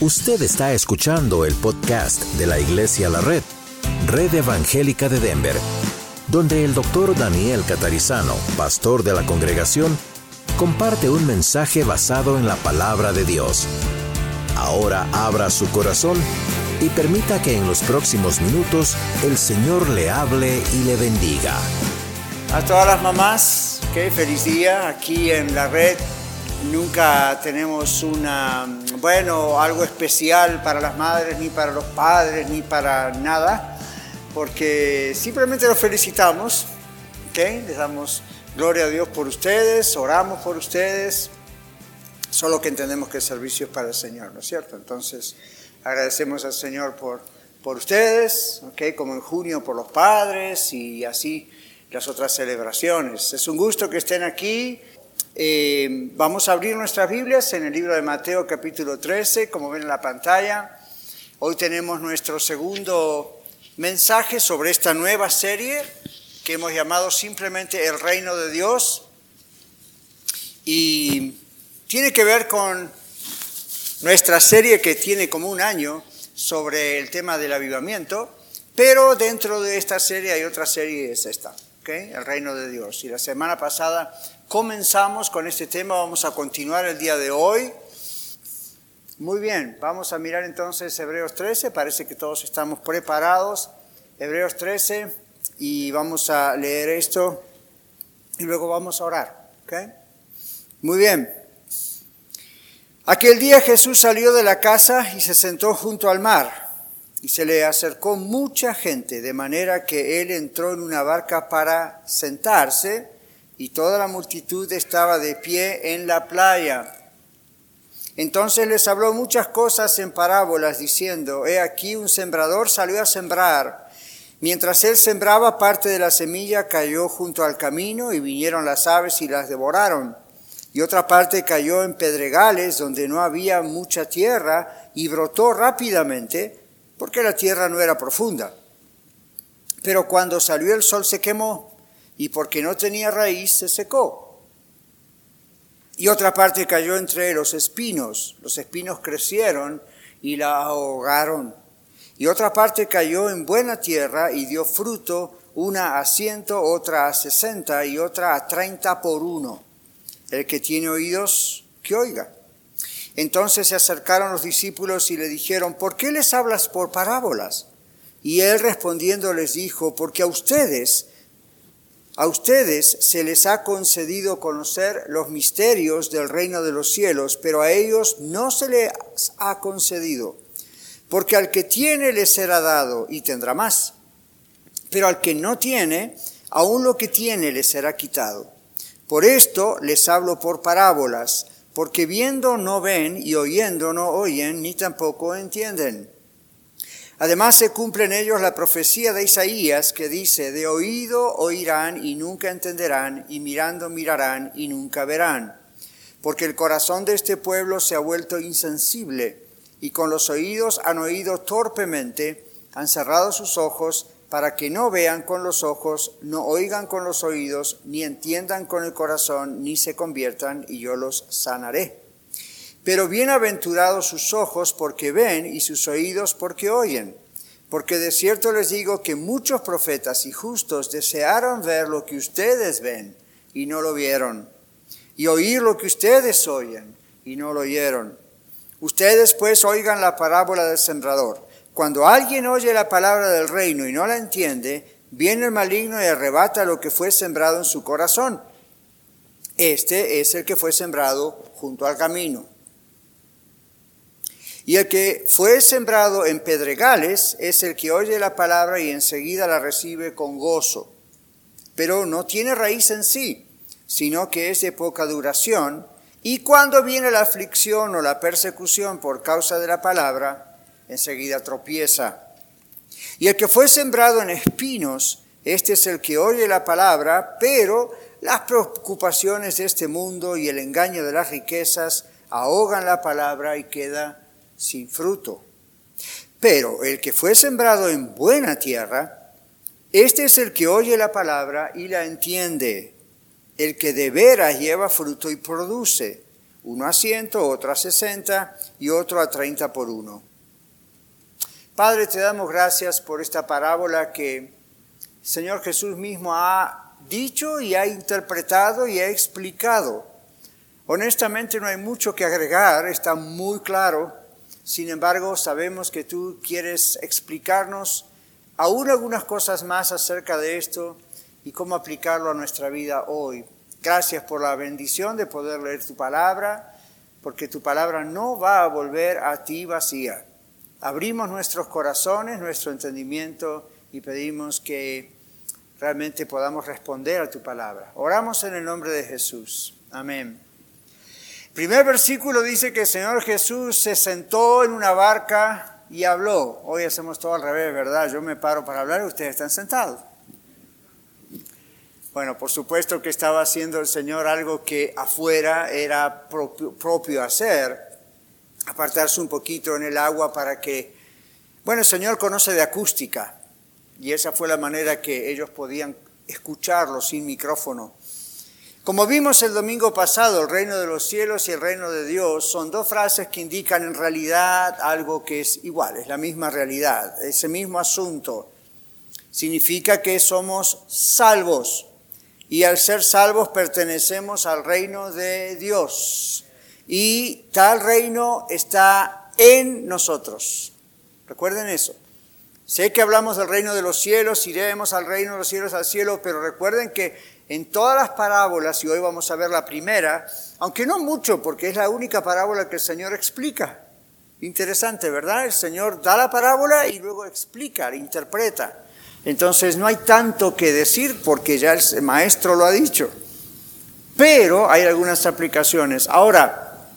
Usted está escuchando el podcast de la Iglesia La Red, Red Evangélica de Denver, donde el doctor Daniel Catarizano, pastor de la congregación, comparte un mensaje basado en la palabra de Dios. Ahora abra su corazón y permita que en los próximos minutos el Señor le hable y le bendiga. A todas las mamás, qué feliz día aquí en la red. Nunca tenemos una, bueno, algo especial para las madres, ni para los padres, ni para nada, porque simplemente los felicitamos, ¿ok? Les damos gloria a Dios por ustedes, oramos por ustedes, solo que entendemos que el servicio es para el Señor, ¿no es cierto? Entonces, agradecemos al Señor por, por ustedes, ¿ok? Como en junio por los padres y así las otras celebraciones. Es un gusto que estén aquí. Eh, vamos a abrir nuestras Biblias en el libro de Mateo capítulo 13, como ven en la pantalla. Hoy tenemos nuestro segundo mensaje sobre esta nueva serie que hemos llamado simplemente El Reino de Dios. Y tiene que ver con nuestra serie que tiene como un año sobre el tema del avivamiento, pero dentro de esta serie hay otra serie, es esta, El Reino de Dios. Y la semana pasada comenzamos con este tema, vamos a continuar el día de hoy. Muy bien, vamos a mirar entonces Hebreos 13, parece que todos estamos preparados. Hebreos 13 y vamos a leer esto y luego vamos a orar. Muy bien. Aquel día Jesús salió de la casa y se sentó junto al mar y se le acercó mucha gente, de manera que él entró en una barca para sentarse y toda la multitud estaba de pie en la playa. Entonces les habló muchas cosas en parábolas, diciendo, He aquí un sembrador salió a sembrar. Mientras él sembraba, parte de la semilla cayó junto al camino y vinieron las aves y las devoraron. Y otra parte cayó en pedregales donde no había mucha tierra y brotó rápidamente porque la tierra no era profunda. Pero cuando salió el sol se quemó y porque no tenía raíz se secó. Y otra parte cayó entre los espinos, los espinos crecieron y la ahogaron. Y otra parte cayó en buena tierra y dio fruto, una a ciento, otra a sesenta y otra a treinta por uno. El que tiene oídos, que oiga. Entonces se acercaron los discípulos y le dijeron, ¿por qué les hablas por parábolas? Y él respondiendo les dijo, porque a ustedes a ustedes se les ha concedido conocer los misterios del reino de los cielos, pero a ellos no se les ha concedido, porque al que tiene le será dado y tendrá más, pero al que no tiene, aún lo que tiene le será quitado. Por esto les hablo por parábolas, porque viendo no ven y oyendo no oyen, ni tampoco entienden. Además se cumple en ellos la profecía de Isaías que dice, de oído oirán y nunca entenderán, y mirando mirarán y nunca verán. Porque el corazón de este pueblo se ha vuelto insensible, y con los oídos han oído torpemente, han cerrado sus ojos, para que no vean con los ojos, no oigan con los oídos, ni entiendan con el corazón, ni se conviertan, y yo los sanaré. Pero bienaventurados sus ojos porque ven y sus oídos porque oyen. Porque de cierto les digo que muchos profetas y justos desearon ver lo que ustedes ven y no lo vieron, y oír lo que ustedes oyen y no lo oyeron. Ustedes pues oigan la parábola del sembrador. Cuando alguien oye la palabra del reino y no la entiende, viene el maligno y arrebata lo que fue sembrado en su corazón. Este es el que fue sembrado junto al camino. Y el que fue sembrado en pedregales es el que oye la palabra y enseguida la recibe con gozo, pero no tiene raíz en sí, sino que es de poca duración, y cuando viene la aflicción o la persecución por causa de la palabra, enseguida tropieza. Y el que fue sembrado en espinos, este es el que oye la palabra, pero las preocupaciones de este mundo y el engaño de las riquezas ahogan la palabra y queda sin fruto. Pero el que fue sembrado en buena tierra, este es el que oye la palabra y la entiende, el que de veras lleva fruto y produce, uno a ciento, otro a sesenta y otro a treinta por uno. Padre, te damos gracias por esta parábola que Señor Jesús mismo ha dicho y ha interpretado y ha explicado. Honestamente no hay mucho que agregar, está muy claro. Sin embargo, sabemos que tú quieres explicarnos aún algunas cosas más acerca de esto y cómo aplicarlo a nuestra vida hoy. Gracias por la bendición de poder leer tu palabra, porque tu palabra no va a volver a ti vacía. Abrimos nuestros corazones, nuestro entendimiento y pedimos que realmente podamos responder a tu palabra. Oramos en el nombre de Jesús. Amén. Primer versículo dice que el Señor Jesús se sentó en una barca y habló. Hoy hacemos todo al revés, ¿verdad? Yo me paro para hablar y ustedes están sentados. Bueno, por supuesto que estaba haciendo el Señor algo que afuera era propio, hacer, apartarse un poquito en el agua para que, bueno, el Señor conoce de acústica y esa fue la manera que ellos podían escucharlo sin micrófono. Como vimos el domingo pasado, el reino de los cielos y el reino de Dios son dos frases que indican en realidad algo que es igual, es la misma realidad, ese mismo asunto. Significa que somos salvos y al ser salvos pertenecemos al reino de Dios. Y tal reino está en nosotros. Recuerden eso. Sé que hablamos del reino de los cielos, iremos al reino de los cielos, al cielo, pero recuerden que en todas las parábolas, y hoy vamos a ver la primera, aunque no mucho, porque es la única parábola que el Señor explica. Interesante, ¿verdad? El Señor da la parábola y luego explica, interpreta. Entonces no hay tanto que decir porque ya el maestro lo ha dicho. Pero hay algunas aplicaciones. Ahora,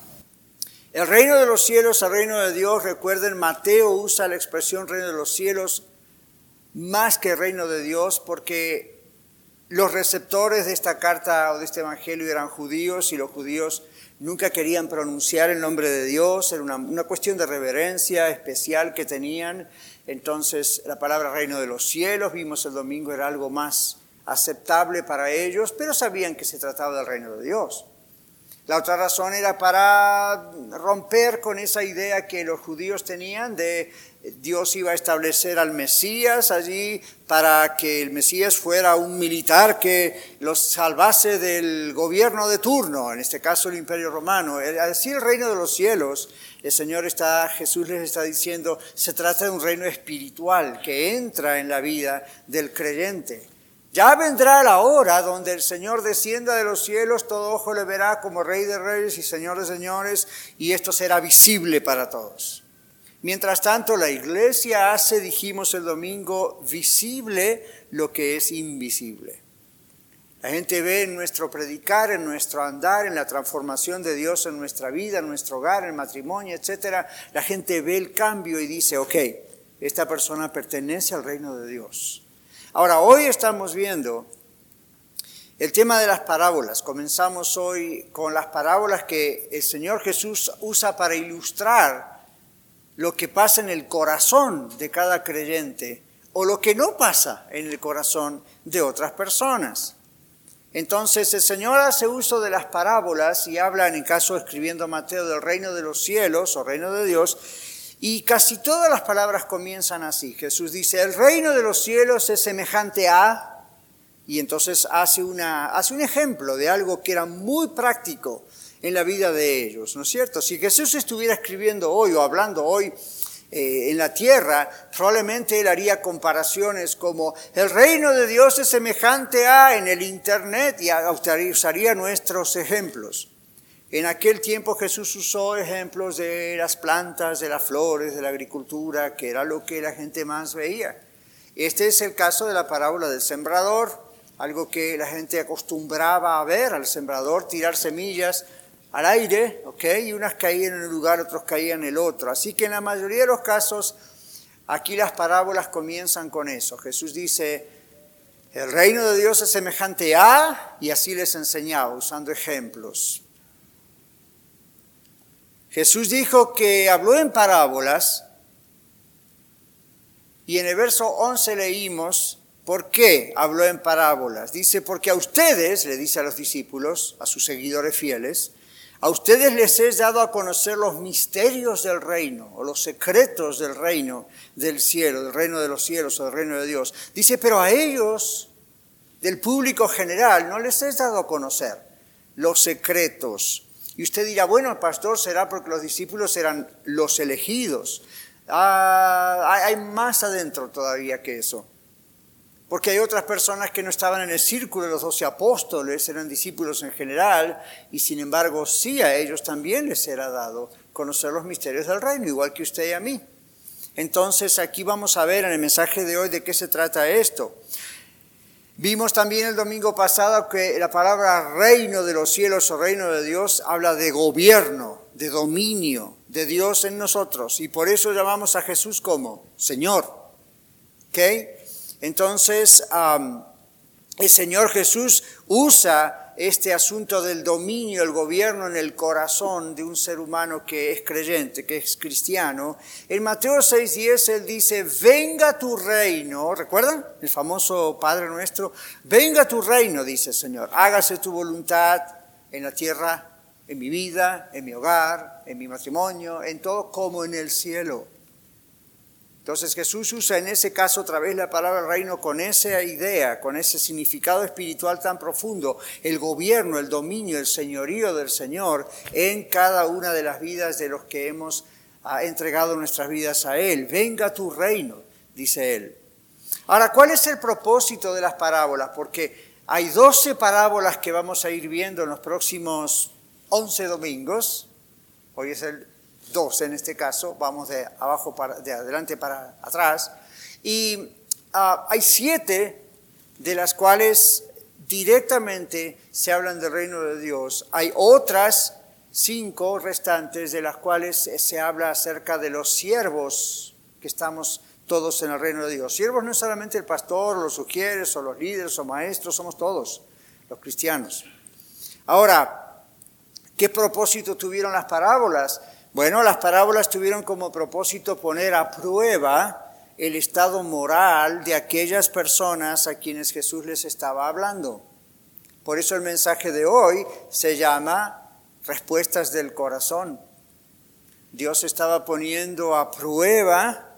el reino de los cielos, el reino de Dios, recuerden, Mateo usa la expresión reino de los cielos más que reino de Dios porque los receptores de esta carta o de este evangelio eran judíos y los judíos nunca querían pronunciar el nombre de Dios, era una, una cuestión de reverencia especial que tenían entonces la palabra reino de los cielos, vimos el domingo, era algo más aceptable para ellos, pero sabían que se trataba del reino de Dios. La otra razón era para romper con esa idea que los judíos tenían de Dios iba a establecer al Mesías allí para que el Mesías fuera un militar que los salvase del gobierno de turno, en este caso el imperio romano. Al decir el reino de los cielos, el Señor está, Jesús les está diciendo, se trata de un reino espiritual que entra en la vida del creyente. Ya vendrá la hora donde el Señor descienda de los cielos, todo ojo le verá como Rey de Reyes y Señor de Señores, y esto será visible para todos. Mientras tanto, la iglesia hace, dijimos el domingo, visible lo que es invisible. La gente ve en nuestro predicar, en nuestro andar, en la transformación de Dios en nuestra vida, en nuestro hogar, en el matrimonio, etc. La gente ve el cambio y dice, ok, esta persona pertenece al reino de Dios. Ahora, hoy estamos viendo el tema de las parábolas. Comenzamos hoy con las parábolas que el Señor Jesús usa para ilustrar lo que pasa en el corazón de cada creyente o lo que no pasa en el corazón de otras personas. Entonces el Señor hace uso de las parábolas y habla, en el caso escribiendo Mateo, del reino de los cielos o reino de Dios, y casi todas las palabras comienzan así. Jesús dice, el reino de los cielos es semejante a, y entonces hace, una, hace un ejemplo de algo que era muy práctico en la vida de ellos, ¿no es cierto? Si Jesús estuviera escribiendo hoy o hablando hoy eh, en la tierra, probablemente él haría comparaciones como el reino de Dios es semejante a en el Internet y usaría nuestros ejemplos. En aquel tiempo Jesús usó ejemplos de las plantas, de las flores, de la agricultura, que era lo que la gente más veía. Este es el caso de la parábola del sembrador, algo que la gente acostumbraba a ver al sembrador tirar semillas al aire, ¿ok? Y unas caían en un lugar, otros caían en el otro. Así que en la mayoría de los casos, aquí las parábolas comienzan con eso. Jesús dice, el reino de Dios es semejante a, y así les enseñaba, usando ejemplos. Jesús dijo que habló en parábolas, y en el verso 11 leímos, ¿por qué habló en parábolas? Dice, porque a ustedes, le dice a los discípulos, a sus seguidores fieles, A ustedes les he dado a conocer los misterios del reino o los secretos del reino del cielo, del reino de los cielos o del reino de Dios. Dice, pero a ellos, del público general, no les he dado a conocer los secretos. Y usted dirá, bueno, el pastor será porque los discípulos eran los elegidos. Ah, hay más adentro todavía que eso. Porque hay otras personas que no estaban en el círculo de los doce apóstoles, eran discípulos en general, y sin embargo sí a ellos también les era dado conocer los misterios del reino, igual que usted y a mí. Entonces aquí vamos a ver en el mensaje de hoy de qué se trata esto. Vimos también el domingo pasado que la palabra reino de los cielos o reino de Dios habla de gobierno, de dominio de Dios en nosotros, y por eso llamamos a Jesús como Señor. ¿ok?, entonces, el Señor Jesús usa este asunto del dominio, el gobierno en el corazón de un ser humano que es creyente, que es cristiano. En Mateo 6:10 Él dice, venga tu reino, ¿recuerdan? El famoso Padre nuestro, venga tu reino, dice el Señor, hágase tu voluntad en la tierra, en mi vida, en mi hogar, en mi matrimonio, en todo como en el cielo. Entonces Jesús usa en ese caso otra vez la palabra reino con esa idea, con ese significado espiritual tan profundo, el gobierno, el dominio, el señorío del Señor en cada una de las vidas de los que hemos ah, entregado nuestras vidas a Él. Venga tu reino, dice Él. Ahora, ¿cuál es el propósito de las parábolas? Porque hay doce parábolas que vamos a ir viendo en los próximos once domingos. Hoy es el dos en este caso, vamos de abajo para, de adelante para atrás, y ah, hay siete de las cuales directamente se hablan del reino de Dios. Hay otras cinco restantes de las cuales se habla acerca de los siervos que estamos todos en el reino de Dios. Siervos no es solamente el pastor, los sugieres, o los líderes, o maestros, somos todos los cristianos. Ahora, ¿qué propósito tuvieron las parábolas? Bueno, las parábolas tuvieron como propósito poner a prueba el estado moral de aquellas personas a quienes Jesús les estaba hablando. Por eso el mensaje de hoy se llama respuestas del corazón. Dios estaba poniendo a prueba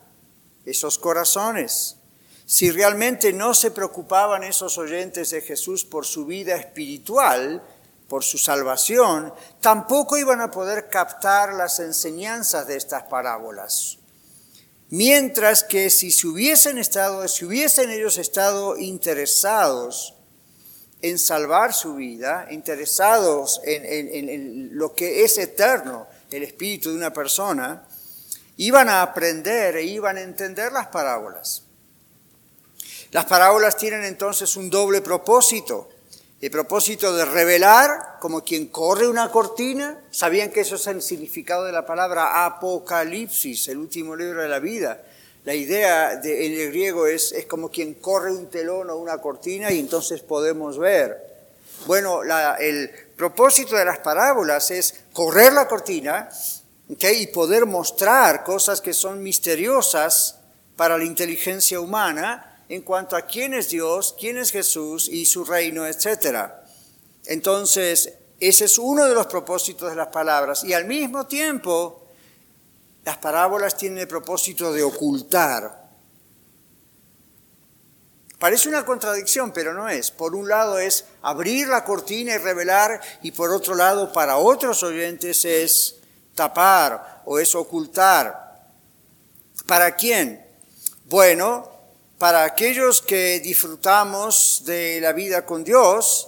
esos corazones. Si realmente no se preocupaban esos oyentes de Jesús por su vida espiritual, por su salvación, tampoco iban a poder captar las enseñanzas de estas parábolas. Mientras que si se hubiesen estado, si hubiesen ellos estado interesados en salvar su vida, interesados en, en lo que es eterno, el espíritu de una persona, iban a aprender e iban a entender las parábolas. Las parábolas tienen entonces un doble propósito el propósito de revelar como quien corre una cortina. ¿Sabían que eso es el significado de la palabra Apocalipsis, el último libro de la vida? La idea de, en el griego es, es como quien corre un telón o una cortina y entonces podemos ver. Bueno, el propósito de las parábolas es correr la cortina y poder mostrar cosas que son misteriosas para la inteligencia humana en cuanto a quién es Dios, quién es Jesús y su reino, etc. Entonces, ese es uno de los propósitos de las palabras. Y al mismo tiempo, las parábolas tienen el propósito de ocultar. Parece una contradicción, pero no es. Por un lado es abrir la cortina y revelar, y por otro lado, para otros oyentes es tapar o es ocultar. ¿Para quién? Bueno, para aquellos que disfrutamos de la vida con Dios,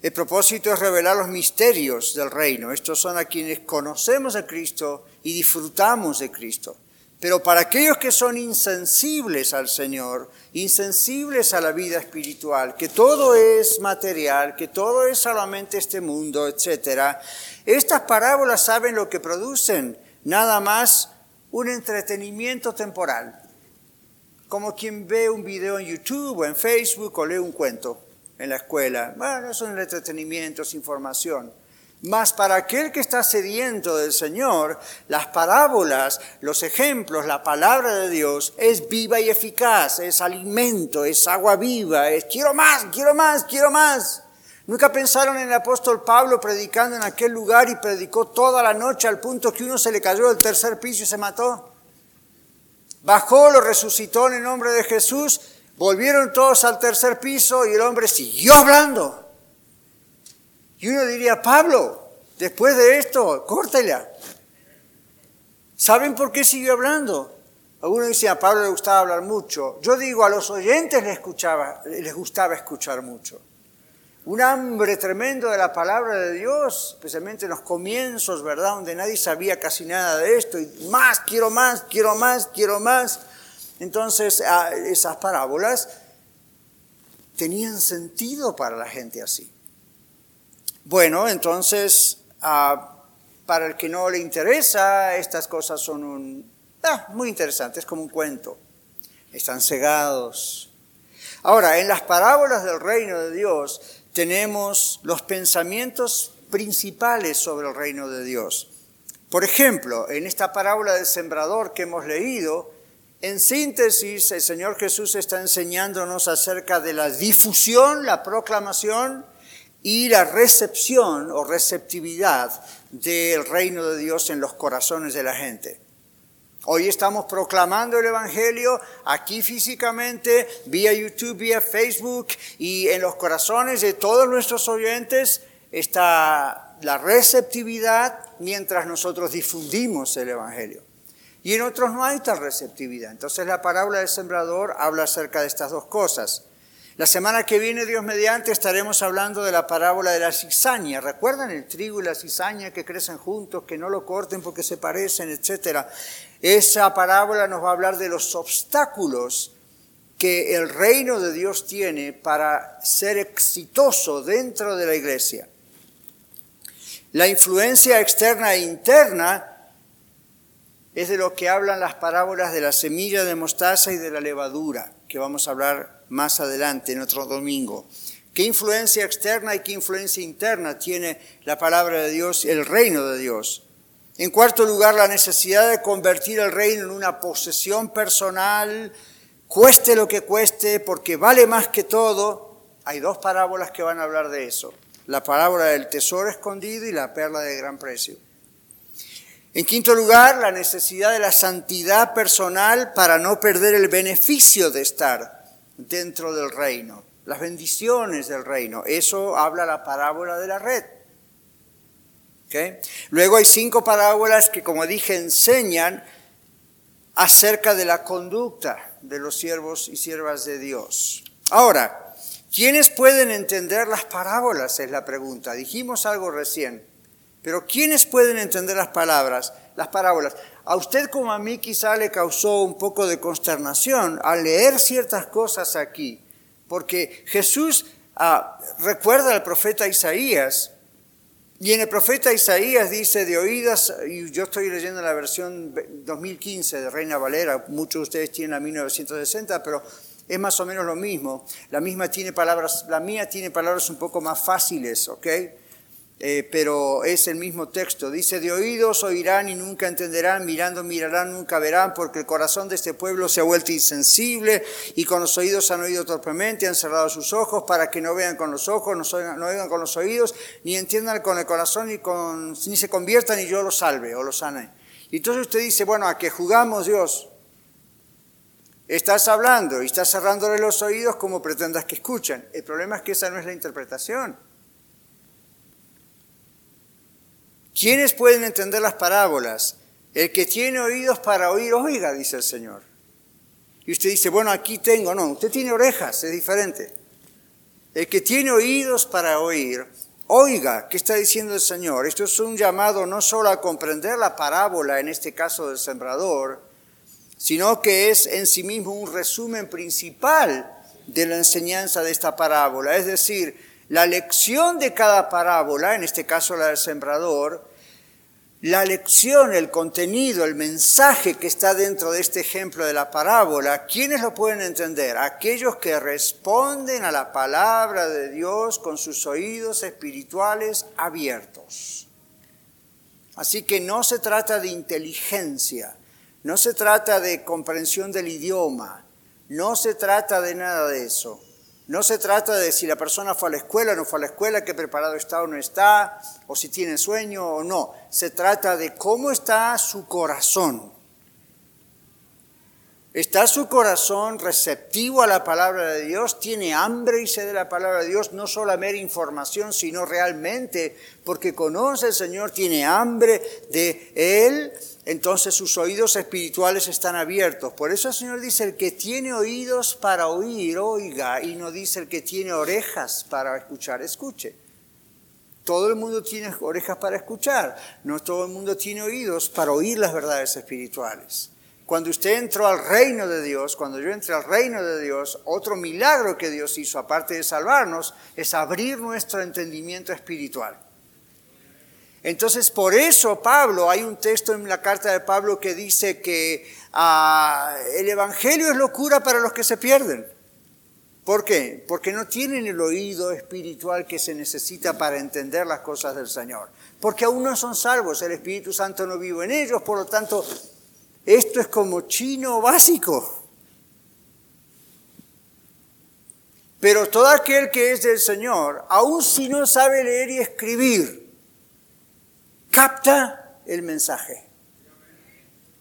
el propósito es revelar los misterios del reino. Estos son a quienes conocemos a Cristo y disfrutamos de Cristo. Pero para aquellos que son insensibles al Señor, insensibles a la vida espiritual, que todo es material, que todo es solamente este mundo, etc., estas parábolas saben lo que producen, nada más un entretenimiento temporal como quien ve un video en YouTube o en Facebook o lee un cuento en la escuela. Bueno, eso es entretenimiento, es información. Mas para aquel que está sediento del Señor, las parábolas, los ejemplos, la palabra de Dios es viva y eficaz, es alimento, es agua viva, es quiero más, quiero más, quiero más. Nunca pensaron en el apóstol Pablo predicando en aquel lugar y predicó toda la noche al punto que uno se le cayó del tercer piso y se mató. Bajó, lo resucitó en el nombre de Jesús, volvieron todos al tercer piso y el hombre siguió hablando. Y uno diría, Pablo, después de esto, córtela. ¿Saben por qué siguió hablando? Algunos dicen, a Pablo le gustaba hablar mucho. Yo digo, a los oyentes les, escuchaba, les gustaba escuchar mucho un hambre tremendo de la palabra de Dios, especialmente en los comienzos, ¿verdad? Donde nadie sabía casi nada de esto, y más, quiero más, quiero más, quiero más. Entonces, ah, esas parábolas tenían sentido para la gente así. Bueno, entonces, ah, para el que no le interesa, estas cosas son un, ah, muy interesantes, como un cuento. Están cegados. Ahora, en las parábolas del reino de Dios, tenemos los pensamientos principales sobre el reino de Dios. Por ejemplo, en esta parábola del sembrador que hemos leído, en síntesis, el Señor Jesús está enseñándonos acerca de la difusión, la proclamación y la recepción o receptividad del reino de Dios en los corazones de la gente. Hoy estamos proclamando el Evangelio aquí físicamente, vía YouTube, vía Facebook y en los corazones de todos nuestros oyentes está la receptividad mientras nosotros difundimos el Evangelio. Y en otros no hay tal receptividad. Entonces la parábola del sembrador habla acerca de estas dos cosas. La semana que viene, Dios mediante, estaremos hablando de la parábola de la cizaña. ¿Recuerdan el trigo y la cizaña que crecen juntos, que no lo corten porque se parecen, etcétera? Esa parábola nos va a hablar de los obstáculos que el reino de Dios tiene para ser exitoso dentro de la iglesia. La influencia externa e interna es de lo que hablan las parábolas de la semilla de mostaza y de la levadura, que vamos a hablar más adelante en otro domingo. ¿Qué influencia externa y qué influencia interna tiene la palabra de Dios, el reino de Dios? En cuarto lugar, la necesidad de convertir el reino en una posesión personal, cueste lo que cueste, porque vale más que todo. Hay dos parábolas que van a hablar de eso. La parábola del tesoro escondido y la perla de gran precio. En quinto lugar, la necesidad de la santidad personal para no perder el beneficio de estar dentro del reino, las bendiciones del reino. Eso habla la parábola de la red. Luego hay cinco parábolas que, como dije, enseñan acerca de la conducta de los siervos y siervas de Dios. Ahora, ¿quiénes pueden entender las parábolas? Es la pregunta. Dijimos algo recién, pero ¿quiénes pueden entender las palabras, las parábolas? A usted como a mí quizá le causó un poco de consternación al leer ciertas cosas aquí, porque Jesús ah, recuerda al profeta Isaías y en el profeta Isaías dice de oídas, y yo estoy leyendo la versión 2015 de Reina Valera, muchos de ustedes tienen la 1960, pero es más o menos lo mismo. La misma tiene palabras, la mía tiene palabras un poco más fáciles, ¿ok? Eh, pero es el mismo texto. Dice, de oídos oirán y nunca entenderán, mirando mirarán, nunca verán, porque el corazón de este pueblo se ha vuelto insensible y con los oídos han oído torpemente, han cerrado sus ojos para que no vean con los ojos, no oigan, con los oídos, ni entiendan con el corazón, ni, con, ni se conviertan y yo los salve o los sane. Y entonces usted dice, bueno, ¿a qué jugamos Dios? Estás hablando y estás cerrándole los oídos como pretendas que escuchen. El problema es que esa no es la interpretación. ¿Quiénes pueden entender las parábolas? El que tiene oídos para oír, oiga, dice el Señor. Y usted dice, bueno, aquí tengo, no, usted tiene orejas, es diferente. El que tiene oídos para oír, oiga, ¿qué está diciendo el Señor? Esto es un llamado no solo a comprender la parábola, en este caso del sembrador, sino que es en sí mismo un resumen principal de la enseñanza de esta parábola. Es decir, la lección de cada parábola, en este caso la del sembrador, la lección, el contenido, el mensaje que está dentro de este ejemplo de la parábola, ¿quiénes lo pueden entender? Aquellos que responden a la palabra de Dios con sus oídos espirituales abiertos. Así que no se trata de inteligencia, no se trata de comprensión del idioma, no se trata de nada de eso. No se trata de si la persona fue a la escuela o no fue a la escuela, qué preparado está o no está, o si tiene sueño o no. Se trata de cómo está su corazón. ¿Está su corazón receptivo a la palabra de Dios? ¿Tiene hambre y sed de la palabra de Dios? No solo a mera información, sino realmente porque conoce al Señor, tiene hambre de Él, entonces sus oídos espirituales están abiertos. Por eso el Señor dice, el que tiene oídos para oír, oiga, y no dice el que tiene orejas para escuchar, escuche. Todo el mundo tiene orejas para escuchar, no todo el mundo tiene oídos para oír las verdades espirituales. Cuando usted entró al reino de Dios, cuando yo entré al reino de Dios, otro milagro que Dios hizo, aparte de salvarnos, es abrir nuestro entendimiento espiritual. Entonces, por eso Pablo, hay un texto en la carta de Pablo que dice que ah, el Evangelio es locura para los que se pierden. ¿Por qué? Porque no tienen el oído espiritual que se necesita para entender las cosas del Señor. Porque aún no son salvos, el Espíritu Santo no vive en ellos, por lo tanto esto es como chino básico. Pero todo aquel que es del Señor, aun si no sabe leer y escribir, capta el mensaje.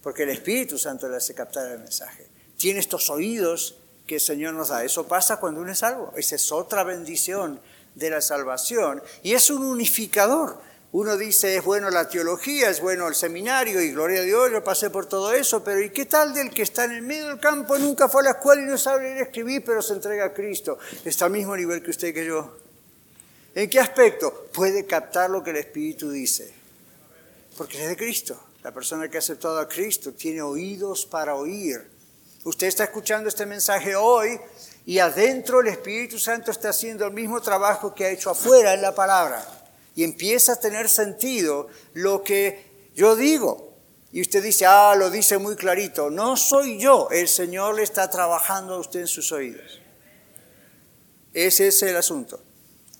Porque el Espíritu Santo le hace captar el mensaje. Tiene estos oídos que el Señor nos da. Eso pasa cuando uno es salvo. Esa es otra bendición de la salvación. Y es un unificador. Uno dice, es bueno la teología, es bueno el seminario y gloria a Dios, yo pasé por todo eso, pero ¿y qué tal del que está en el medio del campo, nunca fue a la escuela y no sabe leer escribir, pero se entrega a Cristo? Está al mismo nivel que usted que yo. ¿En qué aspecto? Puede captar lo que el Espíritu dice, porque es de Cristo. La persona que ha aceptado a Cristo tiene oídos para oír. Usted está escuchando este mensaje hoy y adentro el Espíritu Santo está haciendo el mismo trabajo que ha hecho afuera en la palabra y empieza a tener sentido lo que yo digo. Y usted dice, ah, lo dice muy clarito. No soy yo, el Señor le está trabajando a usted en sus oídos. Ese es el asunto.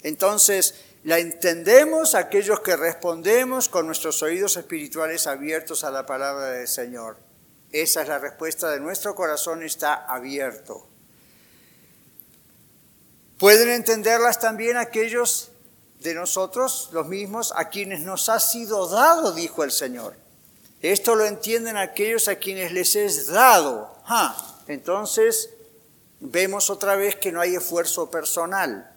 Entonces, la entendemos aquellos que respondemos con nuestros oídos espirituales abiertos a la palabra del Señor. Esa es la respuesta de nuestro corazón, está abierto. Pueden entenderlas también aquellos de nosotros, los mismos, a quienes nos ha sido dado, dijo el Señor. Esto lo entienden aquellos a quienes les es dado. Entonces, vemos otra vez que no hay esfuerzo personal,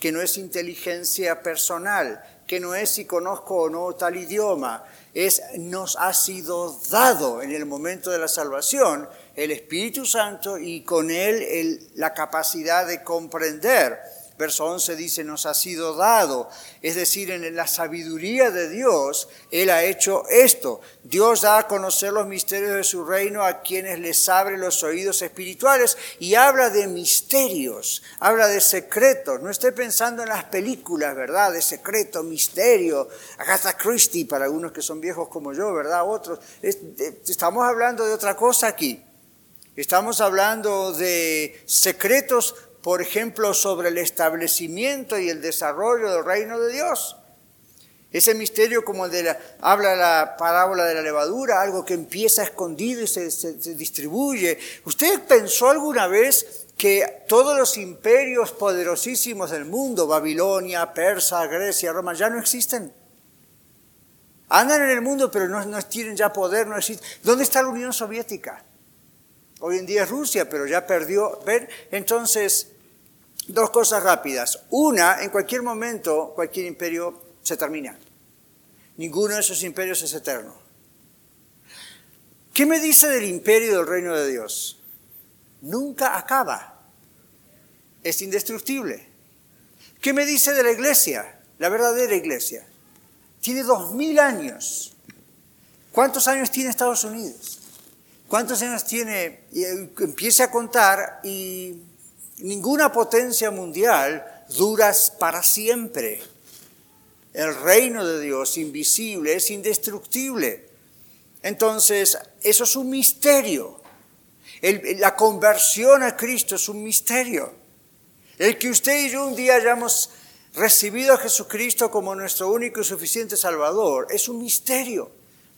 que no es inteligencia personal, que no es si conozco o no tal idioma, es nos ha sido dado en el momento de la salvación el Espíritu Santo y con él la capacidad de comprender verso 11 dice, nos ha sido dado. Es decir, en la sabiduría de Dios, Él ha hecho esto. Dios da a conocer los misterios de su reino a quienes les abre los oídos espirituales y habla de misterios, habla de secretos. No esté pensando en las películas, ¿verdad? De secreto, misterio. Agatha Christie, para algunos que son viejos como yo, ¿verdad? Otros. Estamos hablando de otra cosa aquí. Estamos hablando de secretos por ejemplo, sobre el establecimiento y el desarrollo del reino de Dios. Ese misterio como de la, habla la parábola de la levadura, algo que empieza escondido y se, se distribuye. ¿Usted pensó alguna vez que todos los imperios poderosísimos del mundo, Babilonia, Persa, Grecia, Roma, ya no existen? Andan en el mundo, pero no, no tienen ya poder, no existen. ¿Dónde está la Unión Soviética? Hoy en día es Rusia, pero ya perdió. Entonces, dos cosas rápidas. Una, en cualquier momento, cualquier imperio se termina. Ninguno de esos imperios es eterno. ¿Qué me dice del imperio del reino de Dios? Nunca acaba. Es indestructible. ¿Qué me dice de la iglesia? La verdadera iglesia. Tiene dos mil años. ¿Cuántos años tiene Estados Unidos? ¿Cuántos años tiene? Y eh, empiece a contar y ninguna potencia mundial dura para siempre. El reino de Dios invisible es indestructible. Entonces, eso es un misterio. la conversión a Cristo es un misterio. El que usted y yo un día hayamos recibido a Jesucristo como nuestro único y suficiente Salvador es un misterio.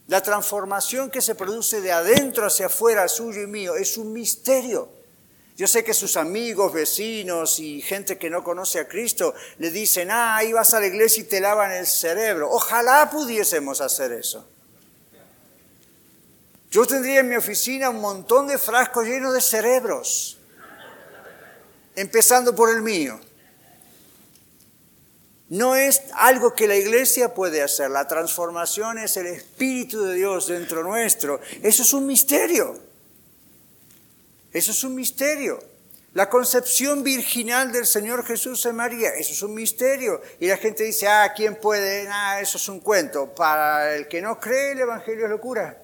La transformación que se produce de adentro hacia afuera, suyo y mío, es un misterio. Yo sé que sus amigos, vecinos y gente que no conoce a Cristo le dicen, ah, ahí vas a la iglesia y te lavan el cerebro. Ojalá pudiésemos hacer eso. Yo tendría en mi oficina un montón de frascos llenos de cerebros, empezando por el mío. No es algo que la iglesia puede hacer. La transformación es el Espíritu de Dios dentro nuestro. Eso es un misterio. Eso es un misterio. La concepción virginal del Señor Jesús en María, eso es un misterio. Y la gente dice, ah, ¿quién puede? Ah, eso es un cuento. Para el que no cree, el Evangelio es locura.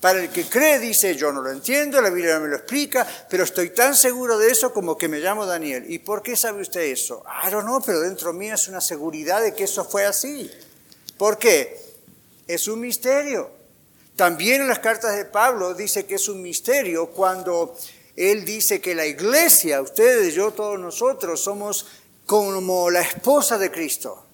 Para el que cree dice, yo no lo entiendo, la Biblia no me lo explica, pero estoy tan seguro de eso como que me llamo Daniel. ¿Y por qué sabe usted eso? Ah, no, no, pero dentro mío es una seguridad de que eso fue así. ¿Por qué? Es un misterio. También en las cartas de Pablo dice que es un misterio cuando él dice que la iglesia, ustedes, yo, todos nosotros, somos como la esposa de Cristo.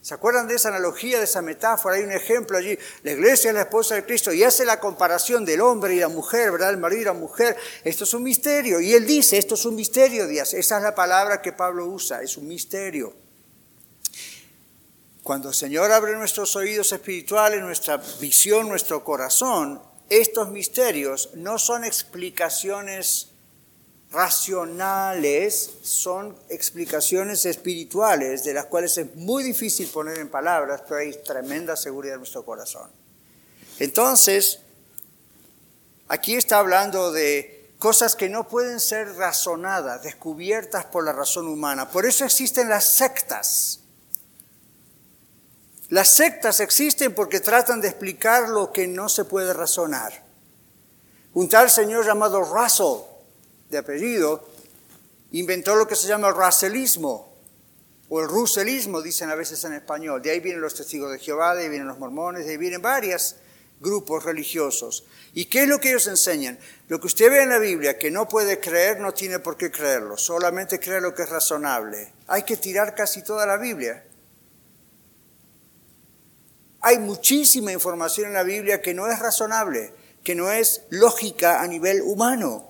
¿Se acuerdan de esa analogía, de esa metáfora? Hay un ejemplo allí. La iglesia es la esposa de Cristo y hace la comparación del hombre y la mujer, ¿verdad? El marido y la mujer. Esto es un misterio. Y él dice, esto es un misterio, Díaz. Esa es la palabra que Pablo usa, es un misterio. Cuando el Señor abre nuestros oídos espirituales, nuestra visión, nuestro corazón, estos misterios no son explicaciones racionales son explicaciones espirituales de las cuales es muy difícil poner en palabras, pero hay tremenda seguridad en nuestro corazón. Entonces, aquí está hablando de cosas que no pueden ser razonadas, descubiertas por la razón humana. Por eso existen las sectas. Las sectas existen porque tratan de explicar lo que no se puede razonar. Un tal señor llamado Russell de apellido, inventó lo que se llama el racelismo, o el ruselismo, dicen a veces en español. De ahí vienen los testigos de Jehová, de ahí vienen los mormones, de ahí vienen varios grupos religiosos. ¿Y qué es lo que ellos enseñan? Lo que usted ve en la Biblia que no puede creer, no tiene por qué creerlo, solamente cree lo que es razonable. Hay que tirar casi toda la Biblia. Hay muchísima información en la Biblia que no es razonable, que no es lógica a nivel humano.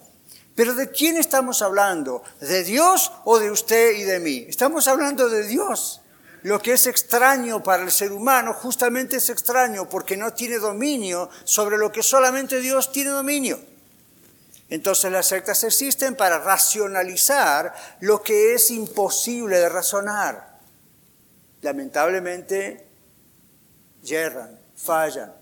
Pero ¿de quién estamos hablando? ¿De Dios o de usted y de mí? Estamos hablando de Dios. Lo que es extraño para el ser humano justamente es extraño porque no tiene dominio sobre lo que solamente Dios tiene dominio. Entonces las sectas existen para racionalizar lo que es imposible de razonar. Lamentablemente, yerran, fallan.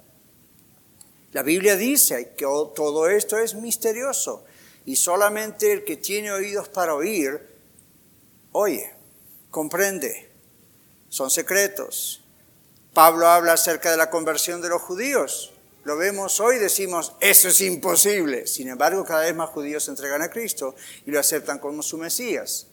La Biblia dice que todo esto es misterioso y solamente el que tiene oídos para oír, oye, comprende. Son secretos. Pablo habla acerca de la conversión de los judíos. Lo vemos hoy, decimos, eso es imposible. Sin embargo, cada vez más judíos se entregan a Cristo y lo aceptan como su Mesías.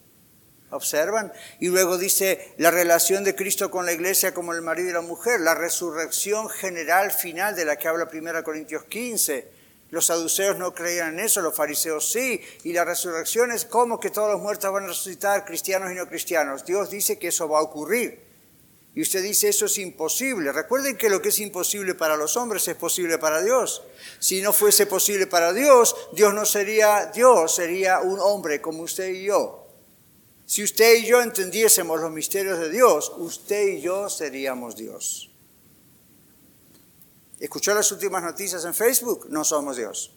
¿Observan? Y luego dice la relación de Cristo con la iglesia como el marido y la mujer, la resurrección general final de la que habla 1 Corintios 15 los saduceos no creían en eso, los fariseos sí. Y la resurrección es como que todos los muertos van a resucitar, cristianos y no cristianos. Dios dice que eso va a ocurrir. Y usted dice eso es imposible. Recuerden que lo que es imposible para los hombres es posible para Dios. Si no fuese posible para Dios, Dios no sería Dios, sería un hombre como usted y yo. Si usted y yo entendiésemos los misterios de Dios, usted y yo seríamos Dios. ¿Escuchó las últimas noticias en Facebook? No somos Dios.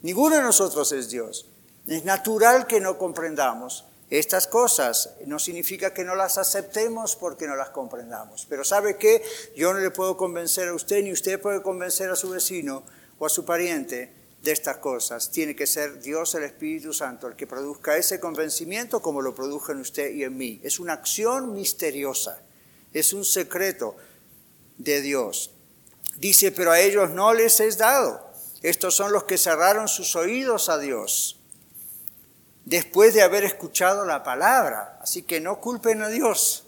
Ninguno de nosotros es Dios. Es natural que no comprendamos estas cosas. No significa que no las aceptemos porque no las comprendamos. Pero ¿sabe qué? Yo no le puedo convencer a usted ni usted puede convencer a su vecino o a su pariente de estas cosas. Tiene que ser Dios el Espíritu Santo el que produzca ese convencimiento como lo produjo en usted y en mí. Es una acción misteriosa. Es un secreto de Dios. Dice, pero a ellos no les es dado. Estos son los que cerraron sus oídos a Dios después de haber escuchado la palabra. Así que no culpen a Dios.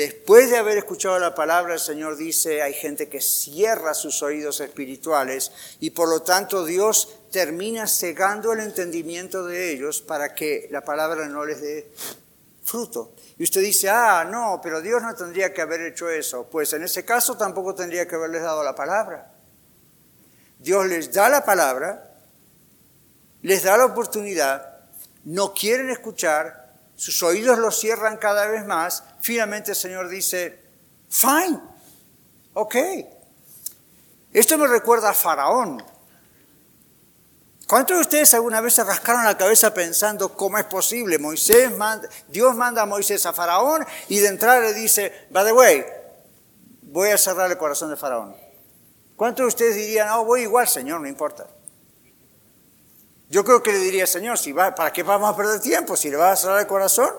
Después de haber escuchado la palabra, el Señor dice, hay gente que cierra sus oídos espirituales y por lo tanto Dios termina cegando el entendimiento de ellos para que la palabra no les dé fruto. Y usted dice, ah, no, pero Dios no tendría que haber hecho eso. Pues en ese caso tampoco tendría que haberles dado la palabra. Dios les da la palabra, les da la oportunidad, no quieren escuchar, sus oídos los cierran cada vez más, finalmente el Señor dice, fine, ok. Esto me recuerda a Faraón. ¿Cuántos de ustedes alguna vez se rascaron la cabeza pensando cómo es posible? Moisés Dios manda a Moisés a Faraón y de entrada le dice, by the way, voy a cerrar el corazón de Faraón. ¿Cuántos de ustedes dirían, no, voy igual, Señor, no importa? Yo creo que le diría, Señor, si va, ¿para qué vamos a perder tiempo? Si le vas a cerrar el corazón,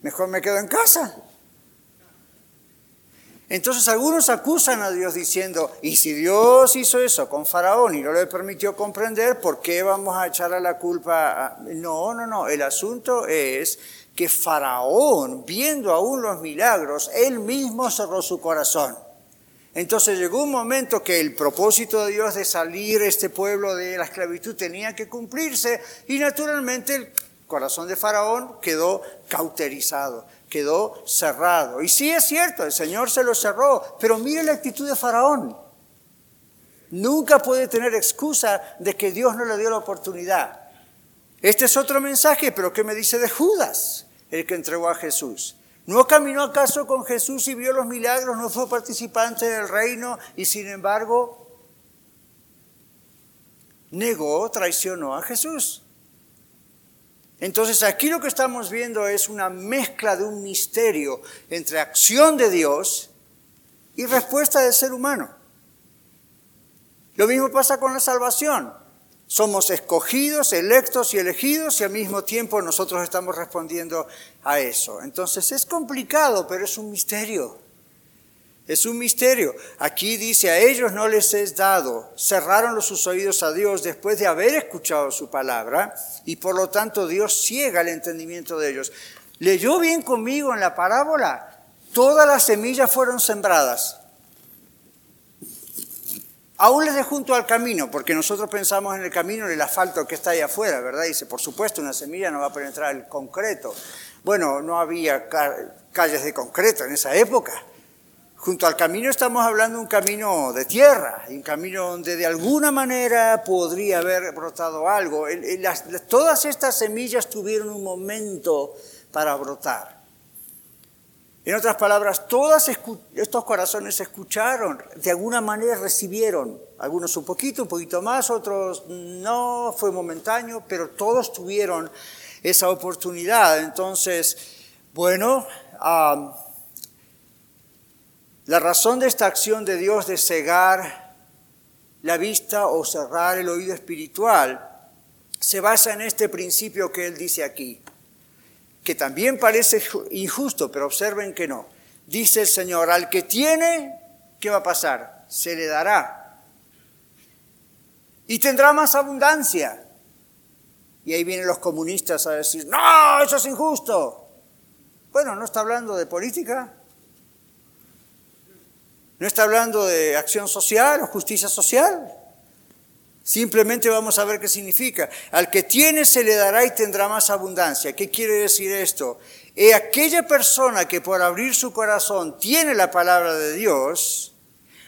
mejor me quedo en casa. Entonces algunos acusan a Dios diciendo, y si Dios hizo eso con Faraón y no le permitió comprender, ¿por qué vamos a echarle la culpa? A... No, no, no, el asunto es que Faraón, viendo aún los milagros, él mismo cerró su corazón. Entonces llegó un momento que el propósito de Dios de salir este pueblo de la esclavitud tenía que cumplirse y naturalmente el corazón de Faraón quedó cauterizado quedó cerrado. Y sí es cierto, el Señor se lo cerró, pero mire la actitud de Faraón. Nunca puede tener excusa de que Dios no le dio la oportunidad. Este es otro mensaje, pero ¿qué me dice de Judas, el que entregó a Jesús? ¿No caminó acaso con Jesús y vio los milagros? ¿No fue participante del reino y sin embargo negó, traicionó a Jesús? Entonces aquí lo que estamos viendo es una mezcla de un misterio entre acción de Dios y respuesta del ser humano. Lo mismo pasa con la salvación. Somos escogidos, electos y elegidos y al mismo tiempo nosotros estamos respondiendo a eso. Entonces es complicado, pero es un misterio. Es un misterio. Aquí dice, a ellos no les es dado. Cerraron sus oídos a Dios después de haber escuchado su palabra y por lo tanto Dios ciega el entendimiento de ellos. ¿Leyó bien conmigo en la parábola? Todas las semillas fueron sembradas. Aún les de junto al camino, porque nosotros pensamos en el camino, en el asfalto que está ahí afuera, ¿verdad? Dice, por supuesto, una semilla no va a penetrar el concreto. Bueno, no había calles de concreto en esa época. Junto al camino estamos hablando de un camino de tierra, un camino donde de alguna manera podría haber brotado algo. todas estas semillas tuvieron un momento para brotar. En otras palabras, todos estos corazones escucharon, de alguna manera recibieron, algunos un poquito, un poquito más, otros no, fue momentáneo, pero todos tuvieron esa oportunidad. Entonces, bueno, la razón de esta acción de Dios de cegar la vista o cerrar el oído espiritual se basa en este principio que él dice aquí, que también parece injusto, pero observen que no. Dice el Señor, al que tiene, ¿qué va a pasar? Se le dará. Y tendrá más abundancia. Y ahí vienen los comunistas a decir, no, eso es injusto. Bueno, ¿no está hablando de política? No está hablando de acción social o justicia social. Simplemente vamos a ver qué significa. Al que tiene se le dará y tendrá más abundancia. ¿Qué quiere decir esto? Y aquella persona que por abrir su corazón tiene la palabra de Dios,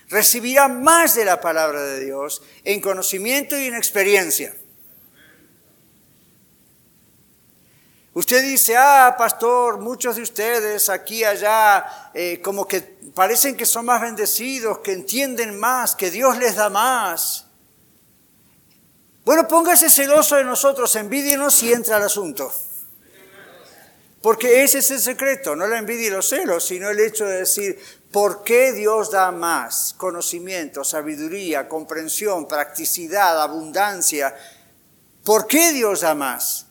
recibirá más de la palabra de Dios en conocimiento y en experiencia. Usted dice, ah, pastor, muchos de ustedes aquí, allá, eh, como que parecen que son más bendecidos, que entienden más, que Dios les da más. Bueno, póngase celoso de nosotros, envidienos y entra al asunto. Porque ese es el secreto, no la envidia y los celos, sino el hecho de decir, ¿por qué Dios da más? Conocimiento, sabiduría, comprensión, practicidad, abundancia. ¿Por qué Dios da más?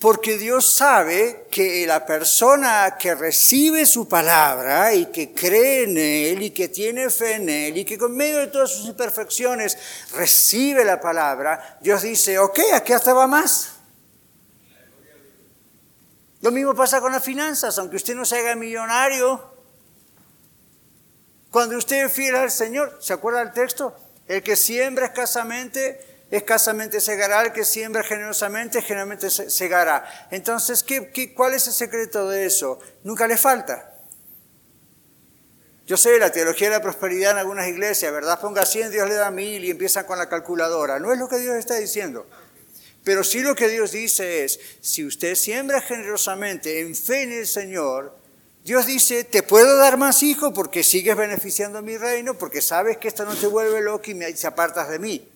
Porque Dios sabe que la persona que recibe su palabra y que cree en Él y que tiene fe en Él y que con medio de todas sus imperfecciones recibe la palabra, Dios dice, ok, aquí hasta va más. Lo mismo pasa con las finanzas, aunque usted no se haga millonario, cuando usted es fiel al Señor, ¿se acuerda del texto? El que siembra escasamente escasamente segará, el que siembra generosamente, generosamente segará. Entonces, ¿qué, cuál es el secreto de eso? Nunca le falta. Yo sé la teología de la prosperidad en algunas iglesias, ¿verdad? Ponga 100, Dios le da mil y empiezan con la calculadora. No es lo que Dios está diciendo. Pero sí lo que Dios dice es, si usted siembra generosamente en fe en el Señor, Dios dice, te puedo dar más hijos porque sigues beneficiando mi reino, porque sabes que esto no te vuelve loco y me, apartas de mí.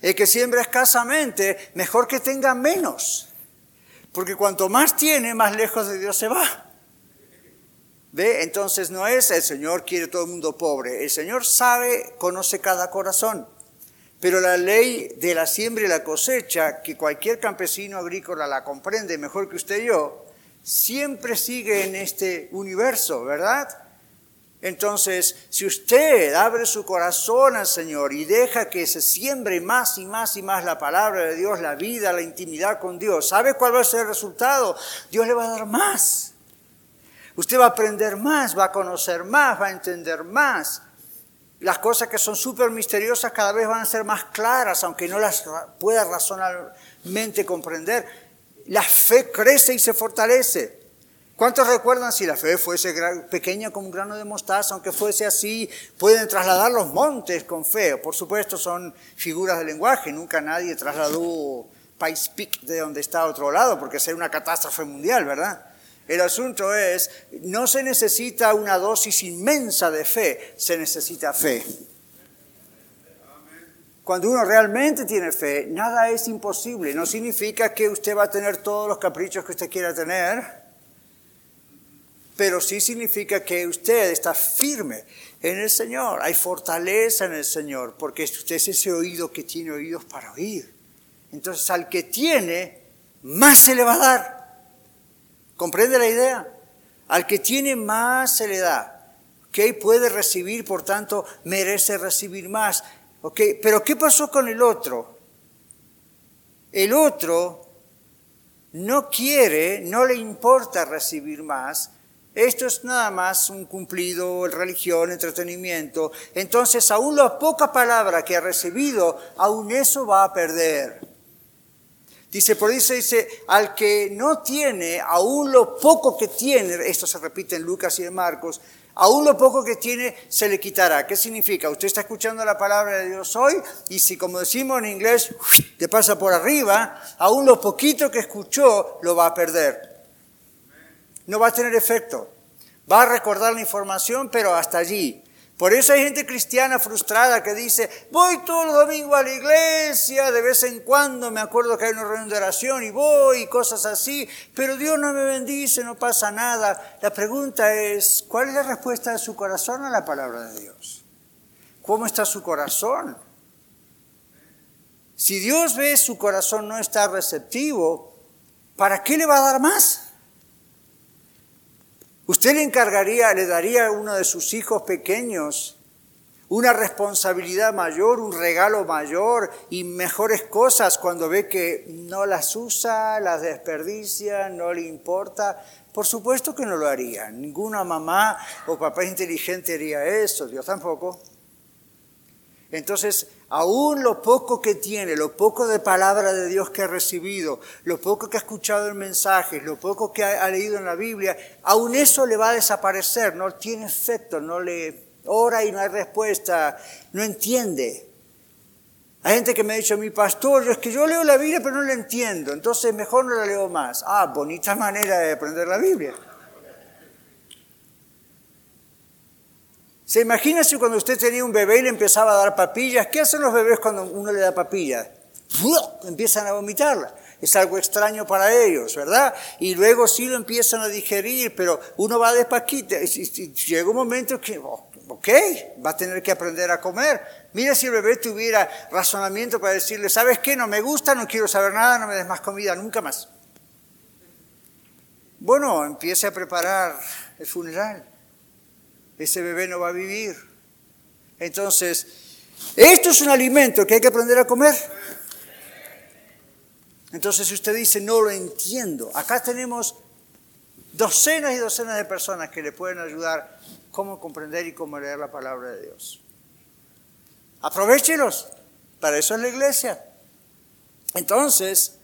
El que siembra escasamente, mejor que tenga menos, porque cuanto más tiene, más lejos de Dios se va. ¿Ve? Entonces no es el Señor quiere todo el mundo pobre, el Señor sabe, conoce cada corazón. Pero la ley de la siembra y la cosecha, que cualquier campesino agrícola la comprende mejor que usted y yo, siempre sigue en este universo, ¿verdad? Entonces, si usted abre su corazón al Señor y deja que se siembre más y más y más la palabra de Dios, la vida, la intimidad con Dios, ¿sabe cuál va a ser el resultado? Dios le va a dar más. Usted va a aprender más, va a conocer más, va a entender más. Las cosas que son súper misteriosas cada vez van a ser más claras, aunque no las pueda razonablemente comprender. La fe crece y se fortalece. ¿Cuántos recuerdan si la fe fuese pequeña como un grano de mostaza, aunque fuese así, pueden trasladar los montes con fe? Por supuesto son figuras de lenguaje, nunca nadie trasladó País Peak de donde está a otro lado, porque sería una catástrofe mundial, ¿verdad? El asunto es, no se necesita una dosis inmensa de fe, se necesita fe. Cuando uno realmente tiene fe, nada es imposible. No significa que usted va a tener todos los caprichos que usted quiera tener, pero sí significa que usted está firme en el Señor. Hay fortaleza en el Señor, porque usted es ese oído que tiene oídos para oír. Entonces al que tiene, más se le va a dar. ¿Comprende la idea? Al que tiene, más se le da. ¿Ok? Puede recibir, por tanto, merece recibir más. ¿Ok? Pero ¿qué pasó con el otro? El otro no quiere, no le importa recibir más, esto es nada más un cumplido, religión, entretenimiento. Entonces, aún la poca palabra que ha recibido, aún eso va a perder. Dice, por eso dice, al que no tiene, aún lo poco que tiene, esto se repite en Lucas y en Marcos, aún lo poco que tiene se le quitará. ¿Qué significa? Usted está escuchando la palabra de Dios hoy y si como decimos en inglés, te pasa por arriba, aún lo poquito que escuchó lo va a perder no va a tener efecto. Va a recordar la información, pero hasta allí. Por eso hay gente cristiana frustrada que dice, voy todos los domingos a la iglesia, de vez en cuando me acuerdo que hay una reunión de oración y voy y cosas así, pero Dios no me bendice, no pasa nada. La pregunta es, ¿cuál es la respuesta de su corazón a la palabra de Dios? ¿Cómo está su corazón? Si Dios ve su corazón no está receptivo, ¿para qué le va a dar más? Usted le encargaría, le daría a uno de sus hijos pequeños una responsabilidad mayor, un regalo mayor y mejores cosas cuando ve que no las usa, las desperdicia, no le importa. Por supuesto que no lo haría. Ninguna mamá o papá inteligente haría eso, Dios tampoco. Entonces, aún lo poco que tiene, lo poco de palabra de Dios que ha recibido, lo poco que ha escuchado en mensajes, lo poco que ha, leído en la Biblia, aún eso le va a desaparecer, no tiene efecto, no le ora y no hay respuesta, no entiende. Hay gente que me ha dicho, mi pastor, es que yo leo la Biblia pero no la entiendo, entonces mejor no la leo más. Ah, bonita manera de aprender la Biblia. ¿Se imagina si cuando usted tenía un bebé y le empezaba a dar papillas? ¿Qué hacen los bebés cuando uno le da papillas? Empiezan a vomitarla. Es algo extraño para ellos, ¿verdad? Y luego sí lo empiezan a digerir, pero uno va despaquito. Llega un momento que, oh, ok, va a tener que aprender a comer. Mira si el bebé tuviera razonamiento para decirle, ¿sabes qué? No me gusta, no quiero saber nada, no me des más comida, nunca más. Bueno, empiece a preparar el funeral ese bebé no va a vivir. Entonces, esto es un alimento que hay que aprender a comer. Entonces, si usted dice, no lo entiendo, acá tenemos docenas y docenas de personas que le pueden ayudar cómo comprender y cómo leer la palabra de Dios. Aprovechelos, para eso es la iglesia. Entonces,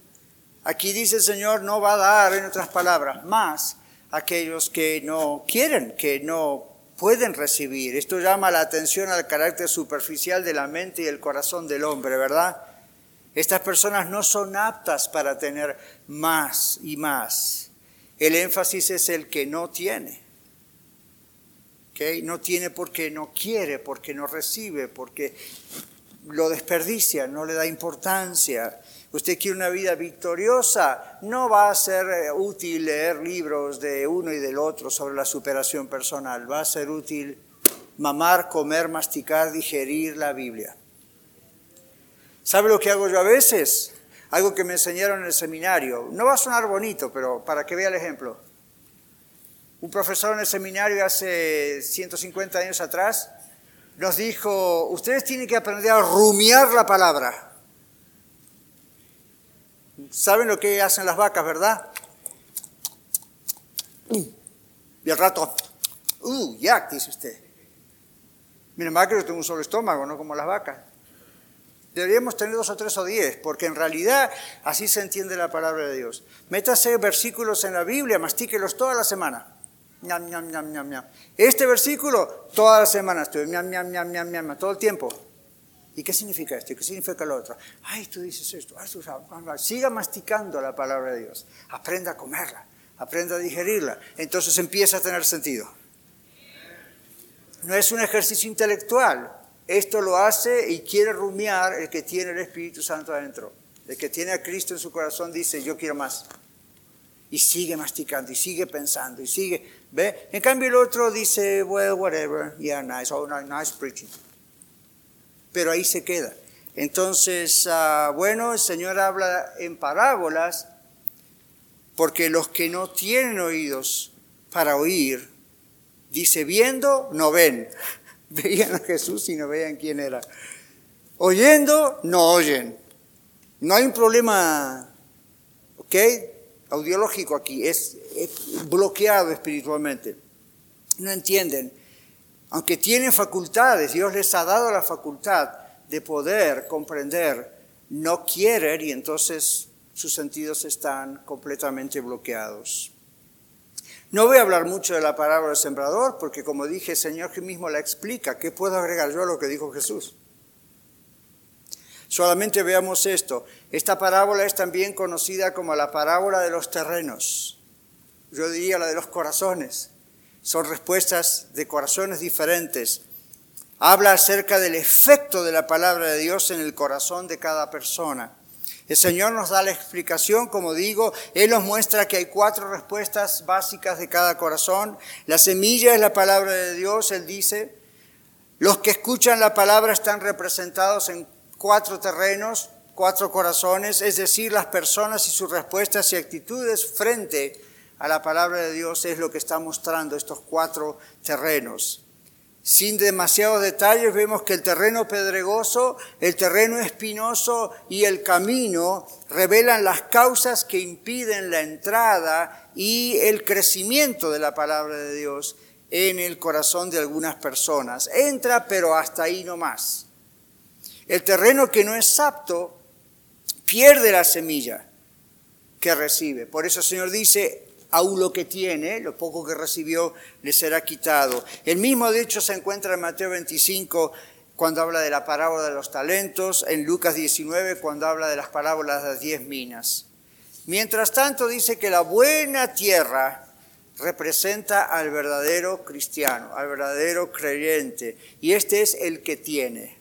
aquí dice el Señor, no va a dar, en otras palabras, más aquellos que no quieren, que no pueden recibir. Esto llama la atención al carácter superficial de la mente y el corazón del hombre, ¿verdad? Estas personas no son aptas para tener más y más. El énfasis es el que no tiene. ¿Okay? No tiene porque no quiere, porque no recibe, porque lo desperdicia, no le da importancia. Usted quiere una vida victoriosa, no va a ser eh, útil leer libros de uno y del otro sobre la superación personal, va a ser útil mamar, comer, masticar, digerir la Biblia. ¿Sabe lo que hago yo a veces? Algo que me enseñaron en el seminario. No va a sonar bonito, pero para que vea el ejemplo. Un profesor en el seminario hace 150 años atrás nos dijo, ustedes tienen que aprender a rumiar la palabra. ¿Saben lo que hacen las vacas, verdad? Y al rato, uh, ya, dice usted. Mira, más que yo tengo un solo estómago, no como las vacas. Deberíamos tener dos o tres o diez, porque en realidad así se entiende la palabra de Dios. Métase versículos en la Biblia, mastíquelos toda la semana. Este versículo, toda la semana estoy, todo el tiempo. ¿Y qué significa esto? ¿Y qué significa lo otro? Ay, tú dices esto. Siga masticando la palabra de Dios. Aprenda a comerla. Aprenda a digerirla. Entonces empieza a tener sentido. No es un ejercicio intelectual. Esto lo hace y quiere rumiar el que tiene el Espíritu Santo adentro. El que tiene a Cristo en su corazón dice, yo quiero más. Y sigue masticando, y sigue pensando, y sigue. ¿Ve? En cambio el otro dice, well, whatever, yeah, nice, oh, nice preaching pero ahí se queda. Entonces, ah, bueno, el Señor habla en parábolas porque los que no tienen oídos para oír, dice, viendo, no ven. Veían a Jesús y no veían quién era. Oyendo, no oyen. No hay un problema, ¿ok? Audiológico aquí, es bloqueado espiritualmente. No entienden aunque tienen facultades, Dios les ha dado la facultad de poder comprender, no quieren y entonces sus sentidos están completamente bloqueados. No voy a hablar mucho de la parábola del sembrador porque como dije, el Señor mismo la explica. ¿Qué puedo agregar yo a lo que dijo Jesús? Solamente veamos esto. Esta parábola es también conocida como la parábola de los terrenos. Yo diría la de los corazones son respuestas de corazones diferentes. Habla acerca del efecto de la palabra de Dios en el corazón de cada persona. El Señor nos da la explicación, como digo, Él nos muestra que hay cuatro respuestas básicas de cada corazón. La semilla es la palabra de Dios, Él dice. Los que escuchan la palabra están representados en cuatro terrenos, cuatro corazones, es decir, las personas y sus respuestas y actitudes frente a la palabra de Dios es lo que está mostrando estos cuatro terrenos. Sin demasiados detalles vemos que el terreno pedregoso, el terreno espinoso y el camino revelan las causas que impiden la entrada y el crecimiento de la palabra de Dios en el corazón de algunas personas. Entra, pero hasta ahí no más. El terreno que no es apto pierde la semilla que recibe. Por eso el Señor dice, aún lo que tiene, lo poco que recibió, le será quitado. El mismo de hecho se encuentra en Mateo 25 cuando habla de la parábola de los talentos, en Lucas 19 cuando habla de las parábolas de las diez minas. Mientras tanto dice que la buena tierra representa al verdadero cristiano, al verdadero creyente, y este es el que tiene.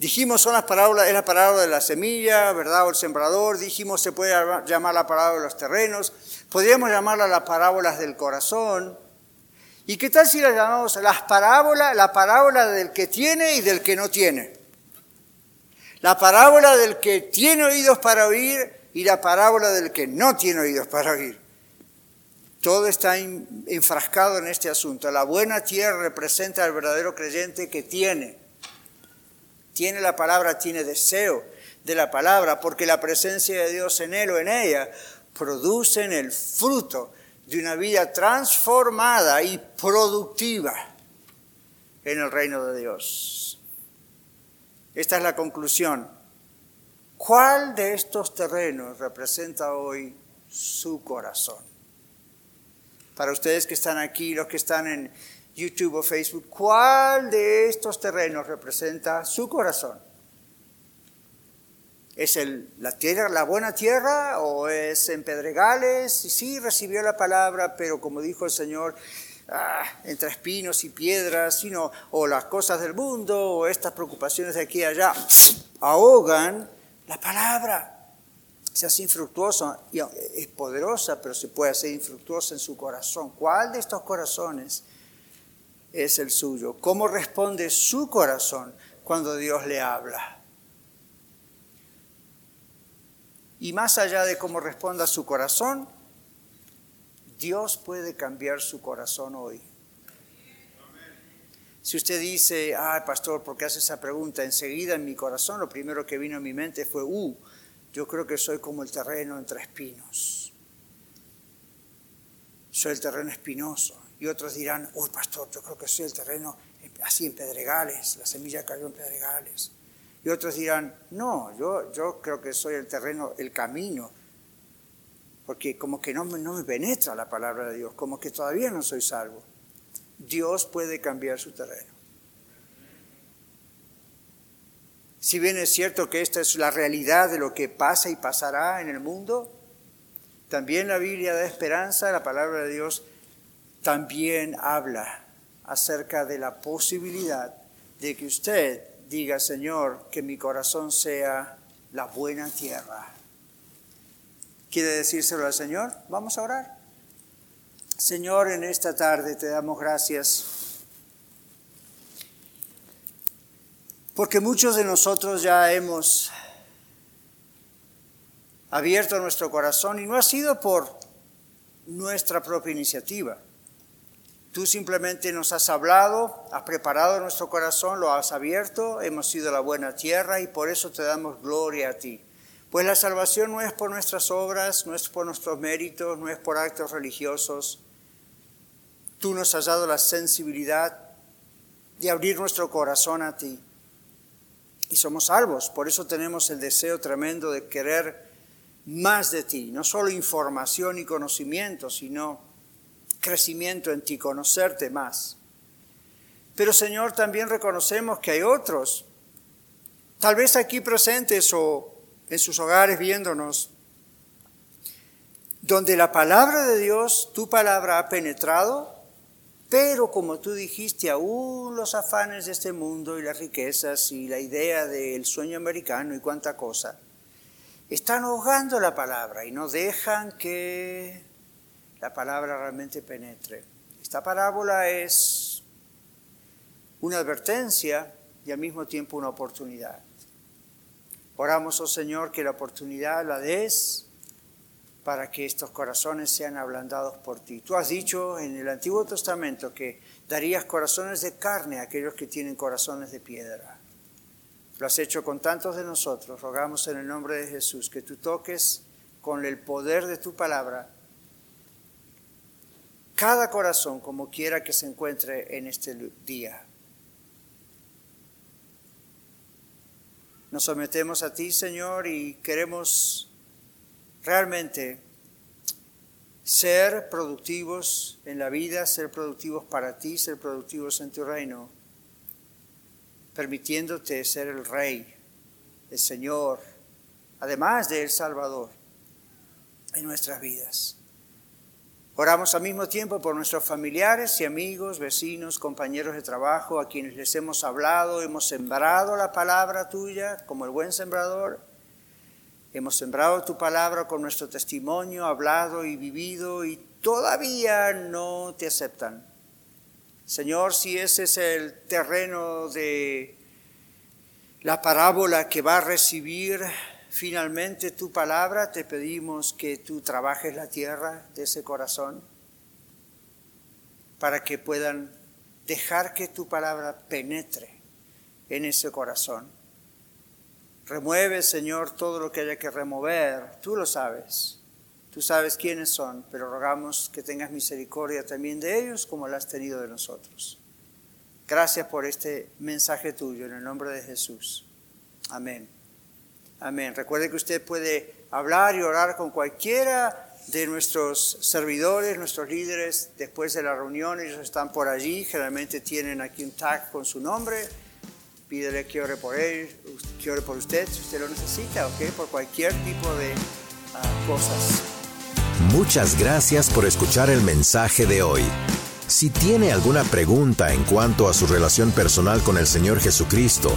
Dijimos, son las parábolas, es la parábola de la semilla, ¿verdad? O el sembrador. Dijimos, se puede llamar la parábola de los terrenos. Podríamos llamarla las parábolas del corazón. ¿Y qué tal si la llamamos las parábolas, la parábola del que tiene y del que no tiene? La parábola del que tiene oídos para oír y la parábola del que no tiene oídos para oír. Todo está enfrascado en este asunto. La buena tierra representa al verdadero creyente que tiene tiene la palabra, tiene deseo de la palabra, porque la presencia de Dios en él o en ella producen el fruto de una vida transformada y productiva en el reino de Dios. Esta es la conclusión. ¿Cuál de estos terrenos representa hoy su corazón? para ustedes que están aquí, los que están en YouTube o Facebook, ¿cuál de estos terrenos representa su corazón? ¿Es la, tierra, la buena tierra o es en pedregales? Sí, recibió la palabra, pero como dijo el Señor, ah, entre espinos y piedras, sino, o las cosas del mundo, o estas preocupaciones de aquí y allá, ahogan la palabra. Se hace infructuosa, es poderosa, pero se puede hacer infructuosa en su corazón. ¿Cuál de estos corazones es el suyo? ¿Cómo responde su corazón cuando Dios le habla? Y más allá de cómo responda su corazón, Dios puede cambiar su corazón hoy. Si usted dice, ah, pastor, ¿por qué hace esa pregunta? Enseguida en mi corazón lo primero que vino a mi mente fue, uh, yo creo que soy como el terreno entre espinos. Soy el terreno espinoso. Y otros dirán, uy, pastor, yo creo que soy el terreno así en pedregales, la semilla cayó en pedregales. Y otros dirán, no, yo, yo creo que soy el terreno, el camino, porque como que no, no me penetra la palabra de Dios, como que todavía no soy salvo. Dios puede cambiar su terreno. Si bien es cierto que esta es la realidad de lo que pasa y pasará en el mundo, también la Biblia da esperanza, la palabra de Dios también habla acerca de la posibilidad de que usted diga, Señor, que mi corazón sea la buena tierra. ¿Quiere decírselo al Señor? Vamos a orar. Señor, en esta tarde te damos gracias Porque muchos de nosotros ya hemos abierto nuestro corazón y no ha sido por nuestra propia iniciativa. Tú simplemente nos has hablado, has preparado nuestro corazón, lo has abierto, hemos sido la buena tierra y por eso te damos gloria a ti. Pues la salvación no es por nuestras obras, no es por nuestros méritos, no es por actos religiosos. Tú nos has dado la sensibilidad de abrir nuestro corazón a ti y somos salvos. Por eso tenemos el deseo tremendo de querer más de ti, no solo información y conocimiento, sino crecimiento en ti, conocerte más. Pero Señor, también reconocemos que hay otros, tal vez aquí presentes o en sus hogares viéndonos, donde la palabra de Dios, tu palabra ha penetrado pero como tú dijiste, aún los afanes de este mundo y las riquezas y la idea del sueño americano y cuánta cosa, están ahogando la palabra y no dejan que la palabra realmente penetre. Esta parábola es una advertencia y al mismo tiempo una oportunidad. Oramos, oh Señor, que la oportunidad la des para que estos corazones sean ablandados por ti. Tú has dicho en el Antiguo Testamento que darías corazones de carne a aquellos que tienen corazones de piedra. Lo has hecho con tantos de nosotros. Rogamos en el nombre de Jesús que tú toques con el poder de tu palabra cada corazón como quiera que se encuentre en este día. Nos sometemos a ti, Señor, y queremos realmente ser productivos en la vida, ser productivos para ti, ser productivos en tu reino, permitiéndote ser el Rey, el Señor, además de el Salvador en nuestras vidas. Oramos al mismo tiempo por nuestros familiares y amigos, vecinos, compañeros de trabajo, a quienes les hemos hablado, hemos sembrado la palabra tuya como el buen sembrador Hemos sembrado tu palabra con nuestro testimonio, hablado y vivido y todavía no te aceptan. Señor, si ese es el terreno de la parábola que va a recibir finalmente tu palabra, te pedimos que tú trabajes la tierra de ese corazón para que puedan dejar que tu palabra penetre en ese corazón Remueve, Señor, todo lo que haya que remover. Tú lo sabes. Tú sabes quiénes son, pero rogamos que tengas misericordia también de ellos como la has tenido de nosotros. Gracias por este mensaje tuyo en el nombre de Jesús. Amén. Amén. Recuerde que usted puede hablar y orar con cualquiera de nuestros servidores, nuestros líderes, después de la reunión, ellos están por allí, generalmente tienen aquí un tag con su nombre, pídele que ore por él, que ore por usted, si usted lo necesita, ¿ok? Por cualquier tipo de uh, cosas. Muchas gracias por escuchar el mensaje de hoy. Si tiene alguna pregunta en cuanto a su relación personal con el Señor Jesucristo